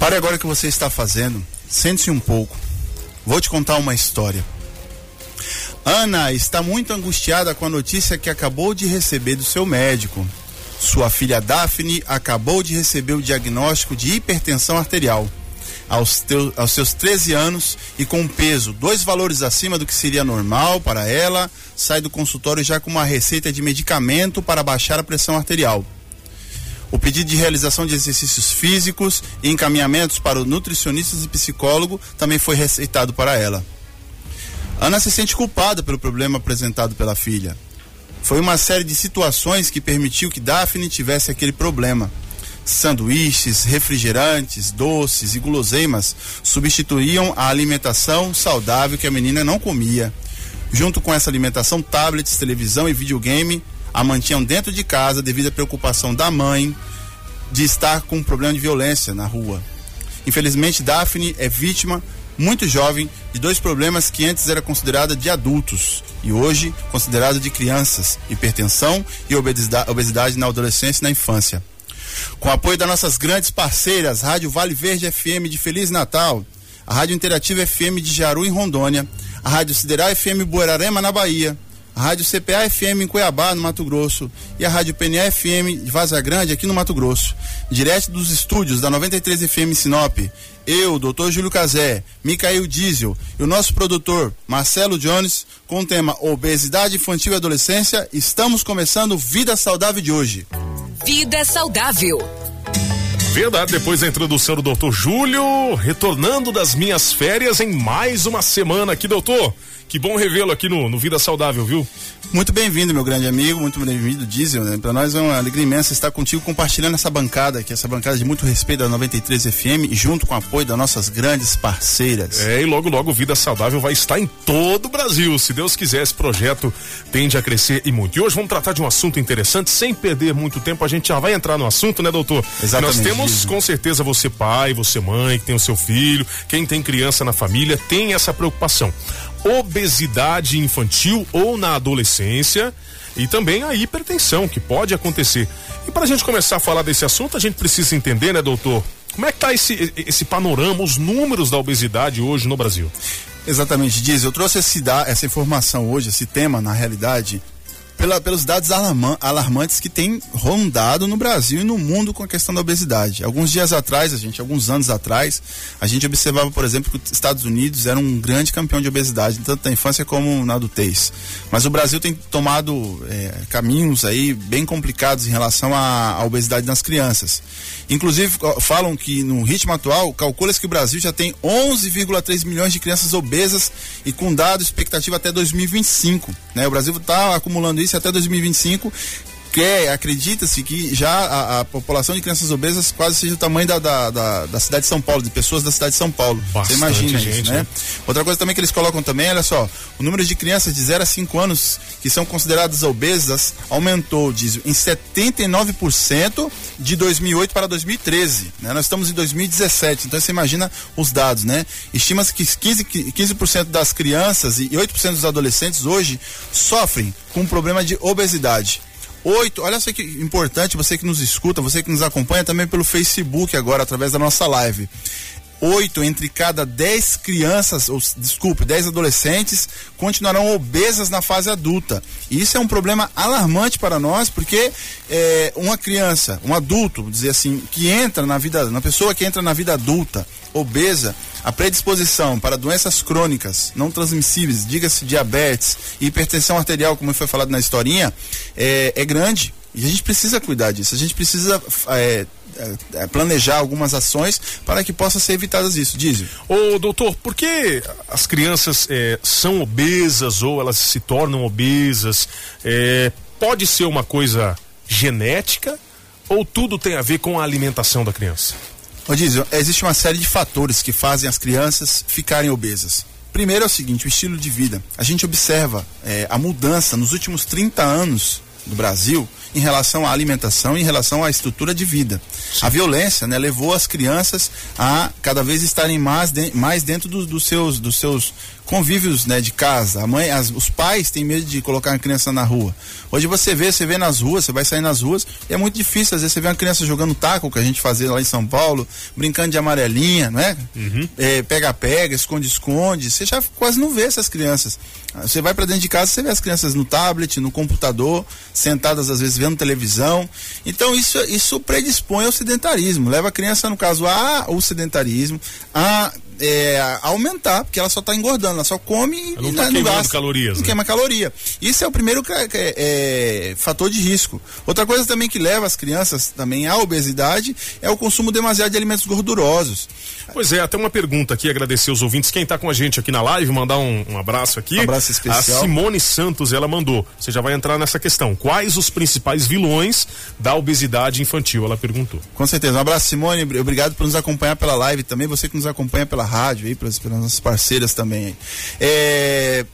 Pare agora o que você está fazendo, sente-se um pouco. Vou te contar uma história. Ana está muito angustiada com a notícia que acabou de receber do seu médico. Sua filha Daphne acabou de receber o diagnóstico de hipertensão arterial. Aos, teu, aos seus 13 anos e com peso dois valores acima do que seria normal para ela, sai do consultório já com uma receita de medicamento para baixar a pressão arterial. O pedido de realização de exercícios físicos e encaminhamentos para o nutricionistas e psicólogo também foi receitado para ela. Ana se sente culpada pelo problema apresentado pela filha. Foi uma série de situações que permitiu que Daphne tivesse aquele problema. Sanduíches, refrigerantes, doces e guloseimas substituíam a alimentação saudável que a menina não comia. Junto com essa alimentação, tablets, televisão e videogame a mantinham dentro de casa devido à preocupação da mãe de estar com um problema de violência na rua. Infelizmente, Daphne é vítima muito jovem de dois problemas que antes era considerada de adultos e hoje considerada de crianças: hipertensão e obesidade, na adolescência e na infância. Com o apoio das nossas grandes parceiras, Rádio Vale Verde FM de Feliz Natal, a Rádio Interativa FM de Jaru em Rondônia, a Rádio Sideral FM Buerarema na Bahia, a Rádio CPA FM em Cuiabá, no Mato Grosso, e a Rádio PNA FM de Vaza Grande, aqui no Mato Grosso. Direto dos estúdios da 93 FM Sinop, eu, Dr. Júlio Cazé, Micael Diesel e o nosso produtor Marcelo Jones, com o tema Obesidade Infantil e Adolescência, estamos começando Vida Saudável de hoje. Vida Saudável. Verdade, depois da introdução do doutor Júlio, retornando das minhas férias em mais uma semana aqui, doutor. Que bom revê-lo aqui no, no Vida Saudável, viu? Muito bem-vindo, meu grande amigo, muito bem-vindo, Diesel. Né? Para nós é uma alegria imensa estar contigo compartilhando essa bancada, que é essa bancada de muito respeito da 93 FM, junto com o apoio das nossas grandes parceiras. É, e logo, logo, Vida Saudável vai estar em todo o Brasil. Se Deus quiser, esse projeto tende a crescer e muito. E hoje vamos tratar de um assunto interessante, sem perder muito tempo, a gente já vai entrar no assunto, né, doutor? Exatamente. Nós temos, Diesel. com certeza, você pai, você mãe, que tem o seu filho, quem tem criança na família, tem essa preocupação obesidade infantil ou na adolescência e também a hipertensão que pode acontecer. E para a gente começar a falar desse assunto, a gente precisa entender, né, doutor? Como é que tá esse, esse panorama, os números da obesidade hoje no Brasil? Exatamente, Diz. Eu trouxe essa informação hoje, esse tema, na realidade, pela- pelos dados alarman- alarmantes que têm rondado no Brasil e no mundo com a questão da obesidade. Alguns dias atrás, a gente, alguns anos atrás, a gente observava, por exemplo, que os Estados Unidos era um grande campeão de obesidade, tanto na infância como na adultez. Mas o Brasil tem tomado é, caminhos aí bem complicados em relação à, à obesidade nas crianças. Inclusive, falam que no ritmo atual, calcula-se que o Brasil já tem 11,3 milhões de crianças obesas e com dado expectativa até 2025. Né? O Brasil está acumulando isso até 2025. Que acredita-se que já a, a população de crianças obesas quase seja o tamanho da, da, da, da cidade de São Paulo, de pessoas da cidade de São Paulo. Você Bastante imagina gente, isso, né? né? Outra coisa também que eles colocam também, olha só, o número de crianças de 0 a 5 anos que são consideradas obesas aumentou, diz, em 79% de 2008 para 2013. Né? Nós estamos em 2017, então você imagina os dados, né? Estima-se que 15%, 15 das crianças e 8% dos adolescentes hoje sofrem com um problema de obesidade. Oito, olha só que importante, você que nos escuta, você que nos acompanha também pelo Facebook agora, através da nossa live. Oito entre cada dez crianças, ou desculpe, dez adolescentes continuarão obesas na fase adulta. E isso é um problema alarmante para nós, porque é, uma criança, um adulto, dizer assim, que entra na vida, uma pessoa que entra na vida adulta obesa, a predisposição para doenças crônicas não transmissíveis, diga-se diabetes hipertensão arterial, como foi falado na historinha, é, é grande. E a gente precisa cuidar disso. A gente precisa é, é, planejar algumas ações para que possa ser evitadas isso. Dizem. Ô, doutor, por que as crianças eh, são obesas ou elas se tornam obesas? Eh, pode ser uma coisa genética ou tudo tem a ver com a alimentação da criança? Ô, Dizem, existe uma série de fatores que fazem as crianças ficarem obesas. Primeiro é o seguinte, o estilo de vida. A gente observa é, a mudança nos últimos 30 anos do Brasil em relação à alimentação, em relação à estrutura de vida. Sim. A violência, né, levou as crianças a cada vez estarem mais, de, mais dentro do, dos seus dos seus convívios né, de casa. A mãe, as, os pais têm medo de colocar a criança na rua. Hoje você vê, você vê nas ruas, você vai sair nas ruas, e é muito difícil. Às vezes você vê uma criança jogando taco, que a gente fazia lá em São Paulo, brincando de amarelinha, né? Uhum. É, pega-pega, esconde-esconde. Você já quase não vê essas crianças. Você vai para dentro de casa, você vê as crianças no tablet, no computador, sentadas às vezes vendo televisão. Então isso, isso predispõe ao sedentarismo. Leva a criança, no caso, ao sedentarismo, a é, aumentar, porque ela só está engordando, ela só come ela não está queimando gasta, calorias. Não né? queima caloria. Isso é o primeiro é, fator de risco. Outra coisa também que leva as crianças também à obesidade é o consumo demasiado de alimentos gordurosos. Pois é, até uma pergunta aqui, agradecer os ouvintes. Quem está com a gente aqui na live, mandar um, um abraço aqui. Um abraço especial. A Simone Santos, ela mandou. Você já vai entrar nessa questão. Quais os principais vilões da obesidade infantil? Ela perguntou. Com certeza. Um abraço, Simone. Obrigado por nos acompanhar pela live também. Você que nos acompanha pela rádio aí, pelas, pelas nossas parceiras também. É,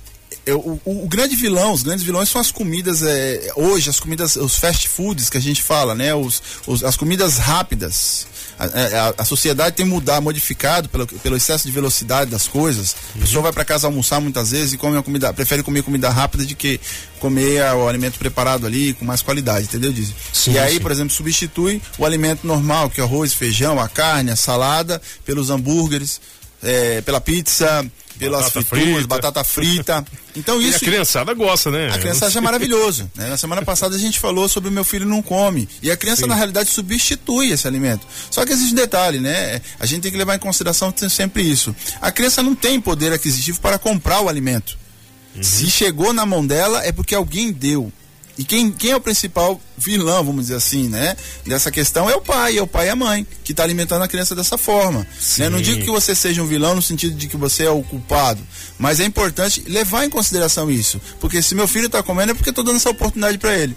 o, o, o, grande vilão, os grandes vilões são as comidas, é, hoje, as comidas, os fast foods que a gente fala, né? Os, os as comidas rápidas. A, a, a, sociedade tem mudado, modificado pelo, pelo excesso de velocidade das coisas. A pessoa vai para casa almoçar muitas vezes e come uma comida, prefere comer comida rápida de que comer o alimento preparado ali com mais qualidade, entendeu, Diz? E aí, sim. por exemplo, substitui o alimento normal, que é arroz, feijão, a carne, a salada, pelos hambúrgueres é, pela pizza, pelas batata frituras, frita. batata frita. Então isso. E a criançada gosta, né? A criançada é maravilhoso. Né? Na semana passada a gente falou sobre o meu filho não come. E a criança, Sim. na realidade, substitui esse alimento. Só que existe um detalhe, né? A gente tem que levar em consideração sempre isso. A criança não tem poder aquisitivo para comprar o alimento. Uhum. Se chegou na mão dela, é porque alguém deu. E quem, quem é o principal vilão, vamos dizer assim, né? Dessa questão é o pai, é o pai e a mãe, que está alimentando a criança dessa forma. Né? Não digo que você seja um vilão no sentido de que você é o culpado, mas é importante levar em consideração isso. Porque se meu filho está comendo é porque estou dando essa oportunidade para ele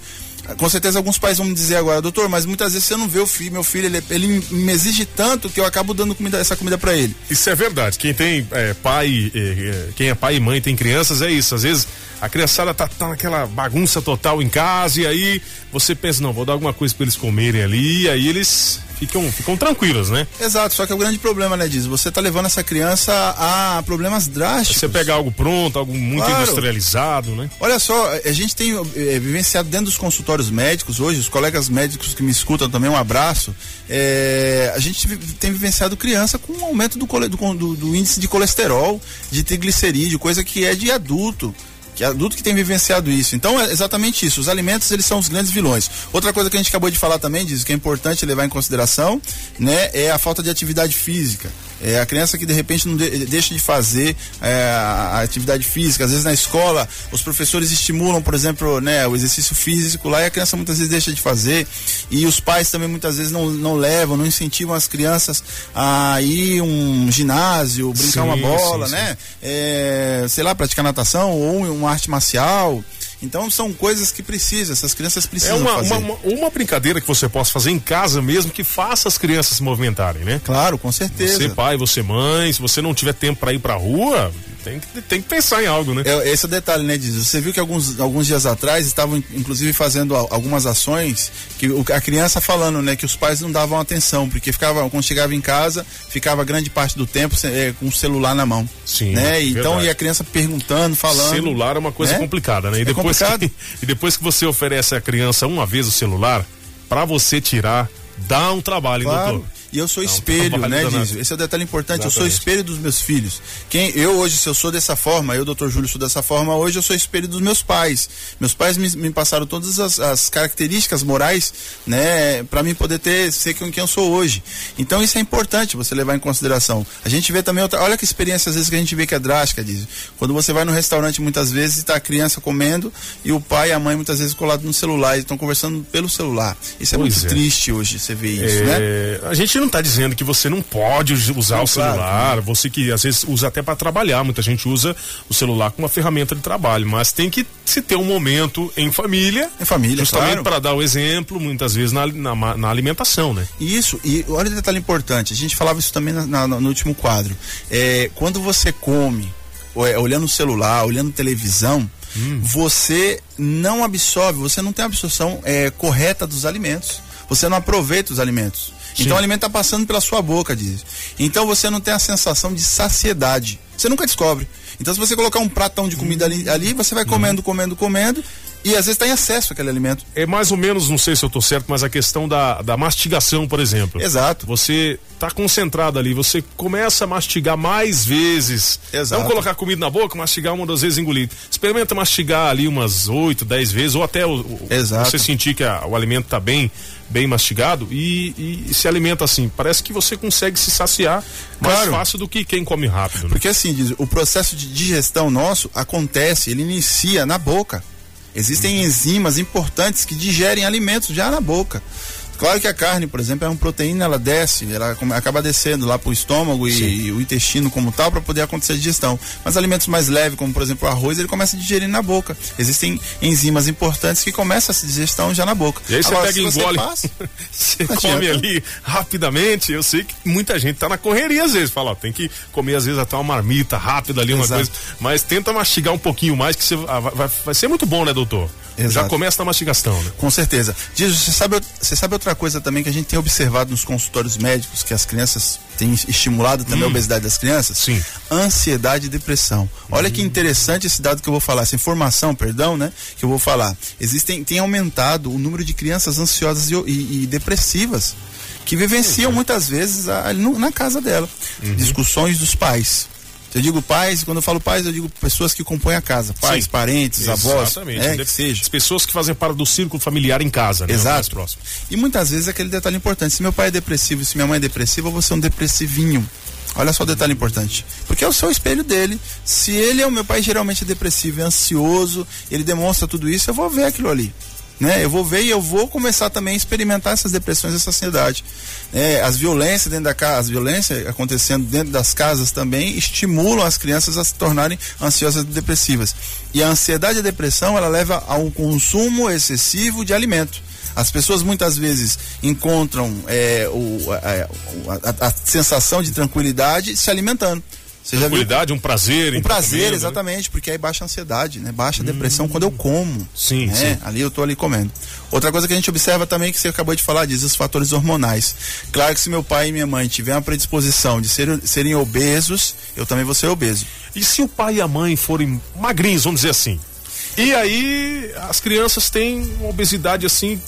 com certeza alguns pais vão me dizer agora, doutor, mas muitas vezes você não vê o filho, meu filho, ele, ele me exige tanto que eu acabo dando comida, essa comida para ele. Isso é verdade. Quem tem é, pai, é, quem é pai e mãe tem crianças, é isso. Às vezes a criançada tá, tá naquela bagunça total em casa e aí você pensa, não, vou dar alguma coisa para eles comerem ali, e aí eles ficam, ficam tranquilos, né? Exato, só que é o grande problema, né, Diz? Você tá levando essa criança a problemas drásticos. Você pegar algo pronto, algo muito claro. industrializado, né? Olha só, a gente tem é, vivenciado dentro dos consultórios médicos hoje, os colegas médicos que me escutam também, um abraço. É, a gente tem vivenciado criança com um aumento do, do, do índice de colesterol, de triglicerídeo, coisa que é de adulto que adulto que tem vivenciado isso. Então é exatamente isso. Os alimentos eles são os grandes vilões. Outra coisa que a gente acabou de falar também diz que é importante levar em consideração, né, é a falta de atividade física. É a criança que de repente não de, deixa de fazer é, a atividade física. Às vezes na escola os professores estimulam, por exemplo, né, o exercício físico lá e a criança muitas vezes deixa de fazer. E os pais também muitas vezes não, não levam, não incentivam as crianças a ir um ginásio, brincar sim, uma bola, sim, né? Sim. É, sei lá, praticar natação ou uma arte marcial. Então são coisas que precisam, essas crianças precisam é uma, fazer. Uma, uma, brincadeira que você possa fazer em casa mesmo que faça as crianças se movimentarem, né? Claro, com certeza. Você pai, você mãe, se você não tiver tempo para ir para rua, tem que, tem que pensar em algo, né? É, esse é o detalhe, né, Diz? Você viu que alguns, alguns dias atrás estavam, inclusive, fazendo algumas ações que a criança falando, né, que os pais não davam atenção, porque ficava, quando chegava em casa, ficava grande parte do tempo é, com o celular na mão. Sim. Né? Então, e a criança perguntando, falando. Celular é uma coisa né? complicada, né? E, é depois complicado. Que, e depois que você oferece à criança uma vez o celular, para você tirar, dá um trabalho, claro. doutor? E eu sou espelho, né, Dizio? Esse é o detalhe importante. Exatamente. Eu sou espelho dos meus filhos. Quem eu hoje, se eu sou dessa forma, eu, doutor Júlio, sou dessa forma, hoje eu sou espelho dos meus pais. Meus pais me, me passaram todas as, as, características morais, né, para mim poder ter, ser quem eu sou hoje. Então isso é importante você levar em consideração. A gente vê também outra, olha que experiência às vezes que a gente vê que é drástica, Dizio. Quando você vai no restaurante muitas vezes está a criança comendo e o pai e a mãe muitas vezes colados no celular, e estão conversando pelo celular. Isso é pois muito é. triste hoje, você vê isso, né? é... né? A gente não está dizendo que você não pode usar não, o celular, claro. você que às vezes usa até para trabalhar, muita gente usa o celular como uma ferramenta de trabalho, mas tem que se ter um momento em família, em família, justamente claro. para dar o exemplo, muitas vezes na, na, na, alimentação, né? Isso, e olha o detalhe importante, a gente falava isso também na, no último quadro, é, quando você come, é, olhando o celular, olhando televisão, hum. você não absorve, você não tem a absorção é, correta dos alimentos. Você não aproveita os alimentos. Sim. Então o alimento está passando pela sua boca, diz. Então você não tem a sensação de saciedade. Você nunca descobre. Então se você colocar um pratão de comida ali, ali você vai comendo, comendo, comendo e às vezes tem acesso àquele alimento. É mais ou menos, não sei se eu estou certo, mas a questão da, da mastigação, por exemplo. Exato. Você está concentrado ali, você começa a mastigar mais vezes. Exato. Não colocar comida na boca, mastigar uma das vezes engolir. Experimenta mastigar ali umas oito, dez vezes, ou até o, Exato. você sentir que a, o alimento está bem bem mastigado e, e, se alimenta assim. Parece que você consegue se saciar mais claro. fácil do que quem come rápido. Né? Porque assim, diz, o processo de digestão nosso acontece, ele inicia na boca. Existem enzimas importantes que digerem alimentos já na boca. Claro que a carne, por exemplo, é uma proteína, ela desce, ela acaba descendo lá para o estômago e, e, o intestino como tal para poder acontecer a digestão. Mas alimentos mais leves, como por exemplo o arroz, ele começa a digerir na boca. Existem enzimas importantes que começam essa digestão já na boca. E aí você pega e engole, você, você come ali rapidamente. Eu sei que muita gente tá na correria às vezes, fala, ó, tem que comer às vezes até uma marmita rápida ali, uma Exato. coisa. Mas tenta mastigar um pouquinho mais, que você, ah, vai, vai ser muito bom, né, doutor? Exato. Já começa na mastigação, né? Com certeza. Diz, você sabe, você sabe outra coisa também que a gente tem observado nos consultórios médicos, que as crianças têm estimulado também hum. a obesidade das crianças? Sim. Ansiedade e depressão. Olha hum. que interessante esse dado que eu vou falar, essa informação, perdão, né? Que eu vou falar. Existem, tem aumentado o número de crianças ansiosas e, e, e depressivas que vivenciam uhum. muitas vezes a, na casa dela. Uhum. Discussões dos pais eu digo pais, quando eu falo pais, eu digo pessoas que compõem a casa. Pais, Sim. parentes, avós. Exatamente. É, que seja. As pessoas que fazem parte do círculo familiar em casa, né? Exato. próximo. E muitas vezes aquele detalhe importante. Se meu pai é depressivo, se minha mãe é depressiva, eu vou ser um depressivinho. Olha só o detalhe importante. Porque é o seu espelho dele. Se ele é o meu pai geralmente é depressivo, é ansioso, ele demonstra tudo isso, eu vou ver aquilo ali né? Eu vou ver e eu vou começar também a experimentar essas depressões, essa ansiedade. É, as violências dentro da casa, as violências acontecendo dentro das casas também estimulam as crianças a se tornarem ansiosas e depressivas. E a ansiedade e a depressão, ela leva a um consumo excessivo de alimento. As pessoas muitas vezes encontram é, o, a, a, a sensação de tranquilidade se alimentando. Você Tranquilidade, um prazer. Um prazer, comendo, né? exatamente, né? porque aí baixa a ansiedade, né? Baixa a depressão hum. quando eu como. Sim, né? sim. Ali eu tô ali comendo. Outra coisa que a gente observa também, que você acabou de falar, diz os fatores hormonais. Claro que se meu pai e minha mãe tiverem uma predisposição de ser, serem obesos, eu também vou ser obeso. E se o pai e a mãe forem magrinhos, vamos dizer assim? E aí as crianças têm uma obesidade assim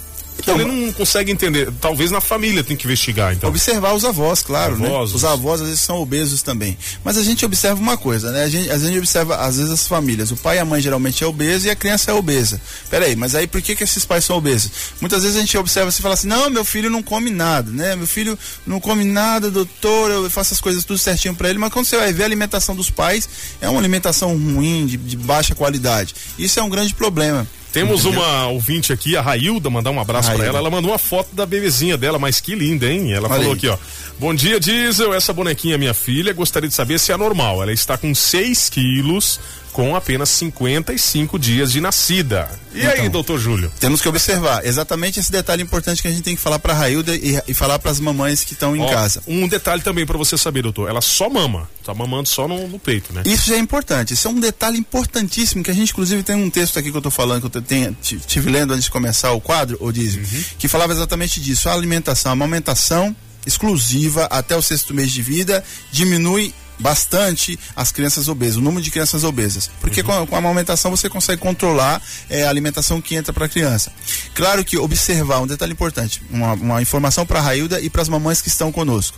então, ele não consegue entender. Talvez na família tem que investigar, então. Observar os avós, claro, né? avós, né? Os avós às vezes são obesos também. Mas a gente observa uma coisa, né? A gente, a gente observa, às vezes, as famílias. O pai e a mãe geralmente é obeso e a criança é obesa. Peraí, mas aí por que, que esses pais são obesos? Muitas vezes a gente observa e fala assim, não, meu filho não come nada, né? Meu filho não come nada, doutor, eu faço as coisas tudo certinho para ele, mas quando você vai ver a alimentação dos pais, é uma alimentação ruim, de, de baixa qualidade. Isso é um grande problema. Temos uma ouvinte aqui, a Railda, mandar um abraço para ela. Ela mandou uma foto da bebezinha dela, mas que linda, hein? Ela Olha falou aí. aqui, ó. Bom dia, Diesel. Essa bonequinha é minha filha. Gostaria de saber se é normal. Ela está com 6 quilos, com apenas 55 dias de nascida. E então, aí, doutor Júlio? Temos que observar exatamente esse detalhe importante que a gente tem que falar para a Railda e, e, falar para as mamães que estão em casa. Um detalhe também para você saber, doutor, ela só mama, tá mamando só no, no, peito, né? Isso já é importante, isso é um detalhe importantíssimo que a gente inclusive tem um texto aqui que eu estou falando que eu tenho, tive lendo antes de começar o quadro, o Dizio, uhum. que falava exatamente disso, a alimentação, a amamentação exclusiva até o sexto mês de vida diminui bastante as crianças obesas, o número de crianças obesas. Porque uhum. com, a, amamentação você consegue controlar é, a alimentação que entra para a criança. Claro que observar, um detalhe importante, uma, uma informação para a Railda e para as mamães que estão conosco.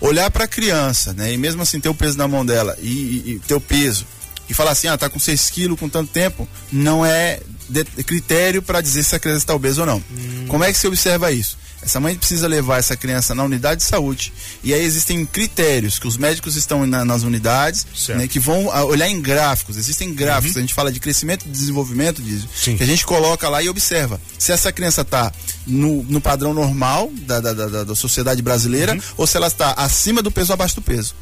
Olhar para a criança, né? E mesmo assim ter o peso na mão dela e, e, e ter o peso e falar assim, ah, tá com 6 quilos com tanto tempo, não é de, critério para dizer se a criança está obesa ou não. Hum. Como é que se observa isso? Essa mãe precisa levar essa criança na unidade de saúde. E aí existem critérios que os médicos estão na, nas unidades, né, que vão ah, olhar em gráficos. Existem gráficos, uhum. a gente fala de crescimento e desenvolvimento, diz, que a gente coloca lá e observa. Se essa criança está no, no padrão normal da, da, da, da sociedade brasileira uhum. ou se ela está acima do peso ou abaixo do peso.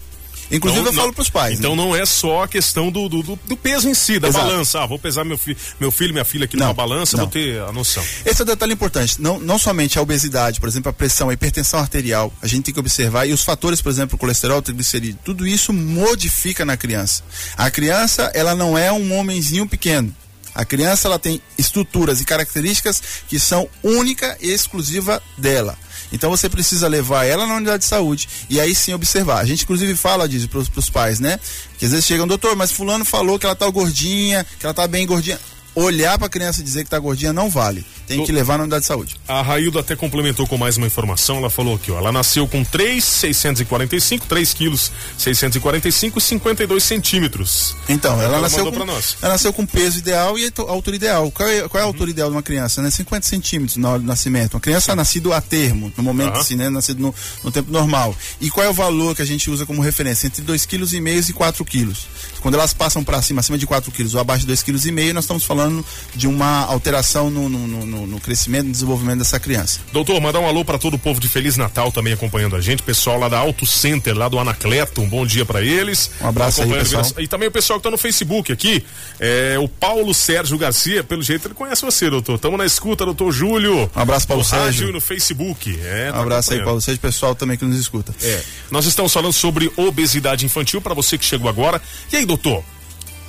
Inclusive não, eu falo para os pais. Então né? não é só a questão do, do, do peso em si, da Exato. balança. Ah, vou pesar meu, fi, meu filho e minha filha aqui não, numa balança, não. vou ter a noção. Esse é um detalhe importante. Não, não somente a obesidade, por exemplo, a pressão, a hipertensão arterial, a gente tem que observar. E os fatores, por exemplo, colesterol, triglicerídeo, tudo isso modifica na criança. A criança, ela não é um homenzinho pequeno A criança ela tem estruturas e características que são única e exclusiva dela. Então você precisa levar ela na unidade de saúde e aí sim observar. A gente inclusive fala disso para os pais, né? Que às vezes chegam, doutor, mas fulano falou que ela tá gordinha, que ela tá bem gordinha olhar para a criança e dizer que está gordinha não vale. Tem que levar na unidade de saúde. A Raildo até complementou com mais uma informação. Ela falou aqui, ó, ela nasceu com 3,645, 3 quilos 645 e 52 centímetros. Então, ela, ela nasceu com, ela nasceu com peso ideal e altura ideal. Qual é, qual é a altura uhum. ideal de uma criança? Né? 50 centímetros na hora do nascimento. Uma criança nascida a termo, no momento uhum. assim, né? Nascido no, no, tempo normal. E qual é o valor que a gente usa como referência? Entre 2,5 kg e 4 quilos. Quando elas passam para cima, acima de 4 quilos ou abaixo de 2,5 kg, nós estamos falando de uma alteração no, no, no, no crescimento e desenvolvimento dessa criança. Doutor, mandar um alô para todo o povo de Feliz Natal também acompanhando a gente, pessoal lá da Auto Center, lá do Anacleto, um bom dia para eles. Um abraço aí, pessoal. E também o pessoal que tá no Facebook aqui, é, o Paulo Sérgio Garcia, pelo jeito ele conhece você, doutor. Tamo na escuta, doutor Júlio. Um abraço, Paulo Sérgio. Rádio no Facebook. É, tá um abraço aí, Paulo Sérgio, pessoal também que nos escuta. É. Nós estamos falando sobre obesidade infantil para você que chegou agora. E aí, doutor?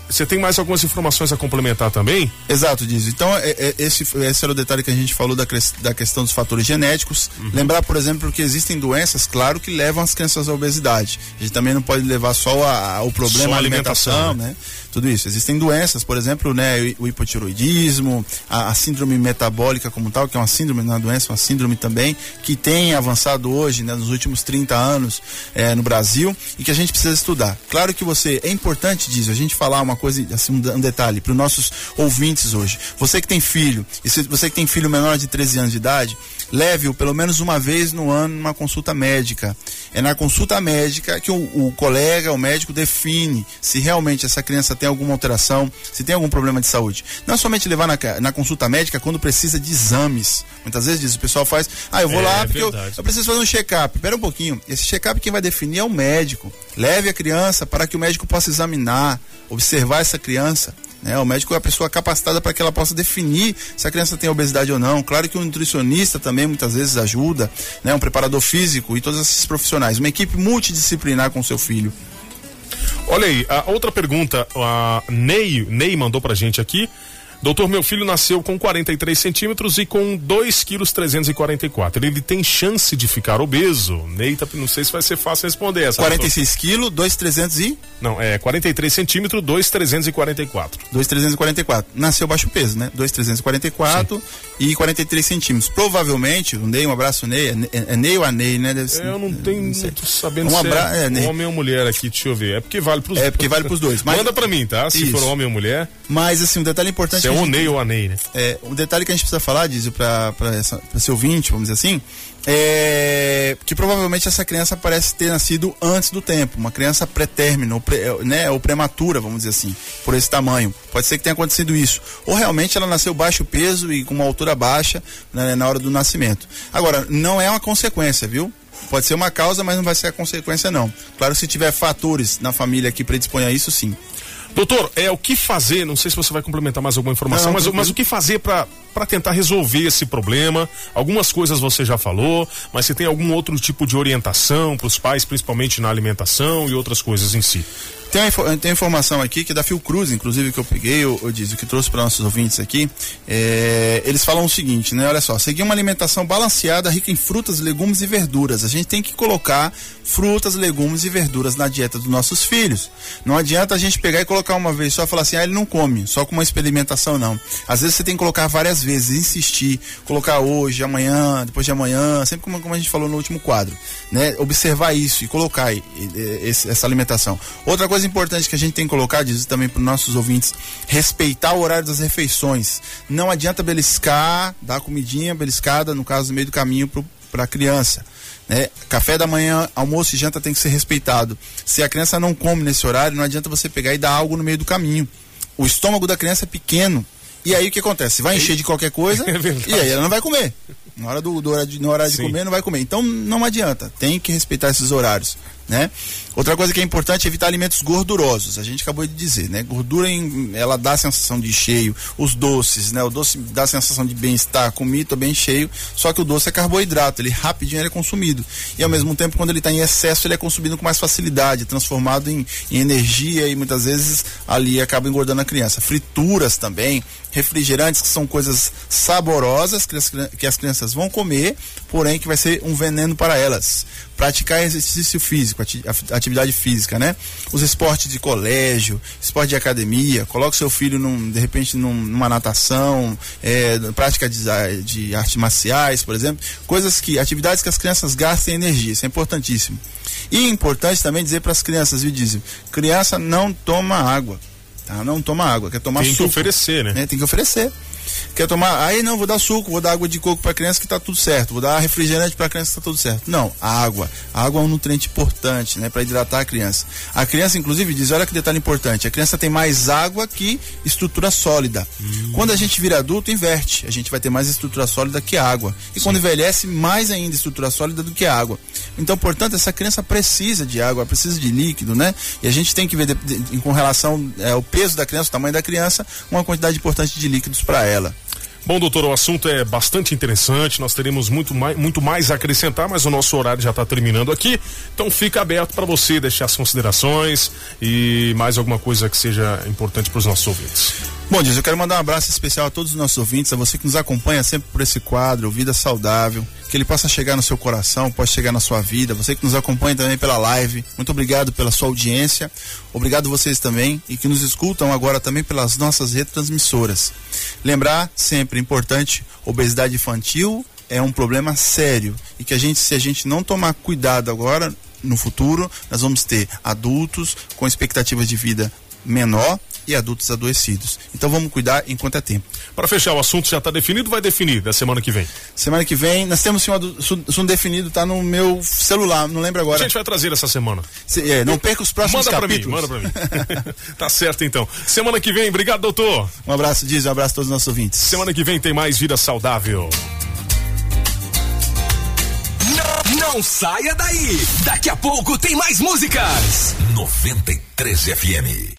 Você tem mais algumas informações a complementar também? Exato, Diz. Então, é, é, esse, esse era o detalhe que a gente falou da, da questão dos fatores genéticos. Uhum. Lembrar, por exemplo, que existem doenças, claro, que levam as crianças à obesidade. A gente também não pode levar só a, a, o problema só a alimentação, alimentação, né? Tudo isso. Existem doenças, por exemplo, né, o hipotiroidismo, a, a, síndrome metabólica como tal, que é uma síndrome, não é uma doença, uma síndrome também, que tem avançado hoje, né, nos últimos 30 anos é, no Brasil e que a gente precisa estudar. Claro que você, é importante, Diz, a gente falar uma coisa, assim, um, detalhe para os nossos ouvintes hoje. Você que tem filho, e se você que tem filho menor de 13 anos de idade, leve-o pelo menos uma vez no ano numa consulta médica. É na consulta médica que o, o, colega, o médico, define se realmente essa criança tem alguma alteração, se tem algum problema de saúde. Não é somente levar na, na consulta médica quando precisa de exames. Muitas vezes diz, o pessoal faz, ah, eu vou é, lá porque eu, eu, preciso fazer um check-up. Espera um pouquinho. Esse check-up quem vai definir é o médico. Leve a criança para que o médico possa examinar, observar essa criança. Né? O médico é a pessoa capacitada para que ela possa definir se a criança tem obesidade ou não. Claro que o nutricionista também muitas vezes ajuda, né? um preparador físico e todos esses profissionais. Uma equipe multidisciplinar com seu filho. Olha aí, a outra pergunta, a Ney, Ney mandou pra gente aqui. Doutor, meu filho nasceu com 43 centímetros e com 2 quilos 344. Ele tem chance de ficar obeso? Neita, não sei se vai ser fácil responder essa. 46 quilos, 2,300 e? Não, é 43 centímetros, 2,344. 2,344. Nasceu baixo peso, né? 2,344 e 43 centímetros. Provavelmente, o Ney, um abraço, Ney. É, é, é Ney ou a Ney, né? Deve ser, eu não tenho não muito sabendo um abra... se é, é homem ou mulher aqui, deixa eu ver. É porque vale pros É porque vale pros dois. Mas... Manda pra mim, tá? Se Isso. for homem ou mulher. Mas, assim, um detalhe importante é o Ney ou a Ney, né? É, um detalhe que a gente precisa falar, Dizio, para esse ouvinte, vamos dizer assim, é que provavelmente essa criança parece ter nascido antes do tempo, uma criança pré-término, né, ou prematura, vamos dizer assim, por esse tamanho. Pode ser que tenha acontecido isso. Ou realmente ela nasceu baixo peso e com uma altura baixa né, na hora do nascimento. Agora, não é uma consequência, viu? Pode ser uma causa, mas não vai ser a consequência, não. Claro, se tiver fatores na família que predispõem a isso, sim. Doutor, é o que fazer? Não sei se você vai complementar mais alguma informação, não, mas, mas o que fazer para tentar resolver esse problema? Algumas coisas você já falou, mas se tem algum outro tipo de orientação para os pais, principalmente na alimentação e outras coisas em si? Tem, uma, tem informação aqui que é da Fiocruz, inclusive, que eu peguei, o o que trouxe para nossos ouvintes aqui. É, eles falam o seguinte, né? Olha só, seguir uma alimentação balanceada, rica em frutas, legumes e verduras. A gente tem que colocar frutas, legumes e verduras na dieta dos nossos filhos. Não adianta a gente pegar e colocar uma vez só e falar assim, ah, ele não come, só com uma experimentação, não. Às vezes você tem que colocar várias vezes, insistir, colocar hoje, amanhã, depois de amanhã, sempre como, como a gente falou no último quadro, né? Observar isso e colocar esse, essa alimentação. Outra coisa importante que a gente tem que colocar, diz também para os nossos ouvintes, respeitar o horário das refeições. Não adianta beliscar, dar comidinha beliscada, no caso, no meio do caminho para a criança. Né? Café da manhã, almoço e janta tem que ser respeitado. Se a criança não come nesse horário, não adianta você pegar e dar algo no meio do caminho. O estômago da criança é pequeno. E aí o que acontece? Vai encher de qualquer coisa é e aí ela não vai comer. Na hora, do, do, na hora de comer, não vai comer. Então não adianta. Tem que respeitar esses horários. né? Outra coisa que é importante é evitar alimentos gordurosos. A gente acabou de dizer, né? Gordura em, ela dá a sensação de cheio. Os doces, né? O doce dá a sensação de bem-estar, comi, tô bem cheio. Só que o doce é carboidrato, ele rapidinho ele é consumido. E ao mesmo tempo, quando ele está em excesso, ele é consumido com mais facilidade, transformado em, em energia e muitas vezes ali acaba engordando a criança. Frituras também, refrigerantes que são coisas saborosas que as, que as crianças vão comer, porém que vai ser um veneno para elas. Praticar exercício físico, atividade física, né? Os esportes de colégio, esporte de academia, coloque seu filho num, de repente num, numa natação, é, prática de, de artes marciais, por exemplo, coisas que, atividades que as crianças gastem energia, isso é importantíssimo. E é importante também dizer para as crianças, viu, Dizem, criança não toma água. Tá? Não toma água, quer tomar Tem suco. Tem que oferecer, né? né? Tem que oferecer. Quer tomar? Aí não, vou dar suco, vou dar água de coco para criança que está tudo certo, vou dar refrigerante para criança que está tudo certo. Não, a água. A água é um nutriente importante, né, para hidratar a criança. A criança, inclusive, diz: olha que detalhe importante: a criança tem mais água que estrutura sólida. Hum. Quando a gente vira adulto, inverte. A gente vai ter mais estrutura sólida que água. E Sim. quando envelhece, mais ainda estrutura sólida do que água. Então, portanto, essa criança precisa de água, precisa de líquido, né? E a gente tem que ver, de, de, com relação ao é, peso da criança, o tamanho da criança, uma quantidade importante de líquidos para ela. Bom, doutor, o assunto é bastante interessante. Nós teremos muito mais, muito mais a acrescentar, mas o nosso horário já está terminando aqui. Então fica aberto para você deixar as considerações e mais alguma coisa que seja importante para os nossos ouvintes. Bom, Dias, eu quero mandar um abraço especial a todos os nossos ouvintes, a você que nos acompanha sempre por esse quadro, Vida Saudável, que ele possa chegar no seu coração, possa chegar na sua vida, você que nos acompanha também pela live, muito obrigado pela sua audiência, obrigado vocês também e que nos escutam agora também pelas nossas retransmissoras. Lembrar sempre, importante, obesidade infantil é um problema sério. E que a gente, se a gente não tomar cuidado agora, no futuro, nós vamos ter adultos com expectativas de vida menor e adultos adoecidos. Então vamos cuidar enquanto é tempo. Para fechar, o assunto já está definido vai definir da semana que vem? Semana que vem, nós temos sim um assunto definido, está no meu celular, não lembro agora. A gente vai trazer essa semana. Se, é, não perca os próximos manda capítulos. Manda para mim, manda para mim. tá certo então. Semana que vem, obrigado doutor. Um abraço, Diz, um abraço a todos os nossos ouvintes. Semana que vem tem mais Vida Saudável. Não, não saia daí. Daqui a pouco tem mais músicas. 93 FM.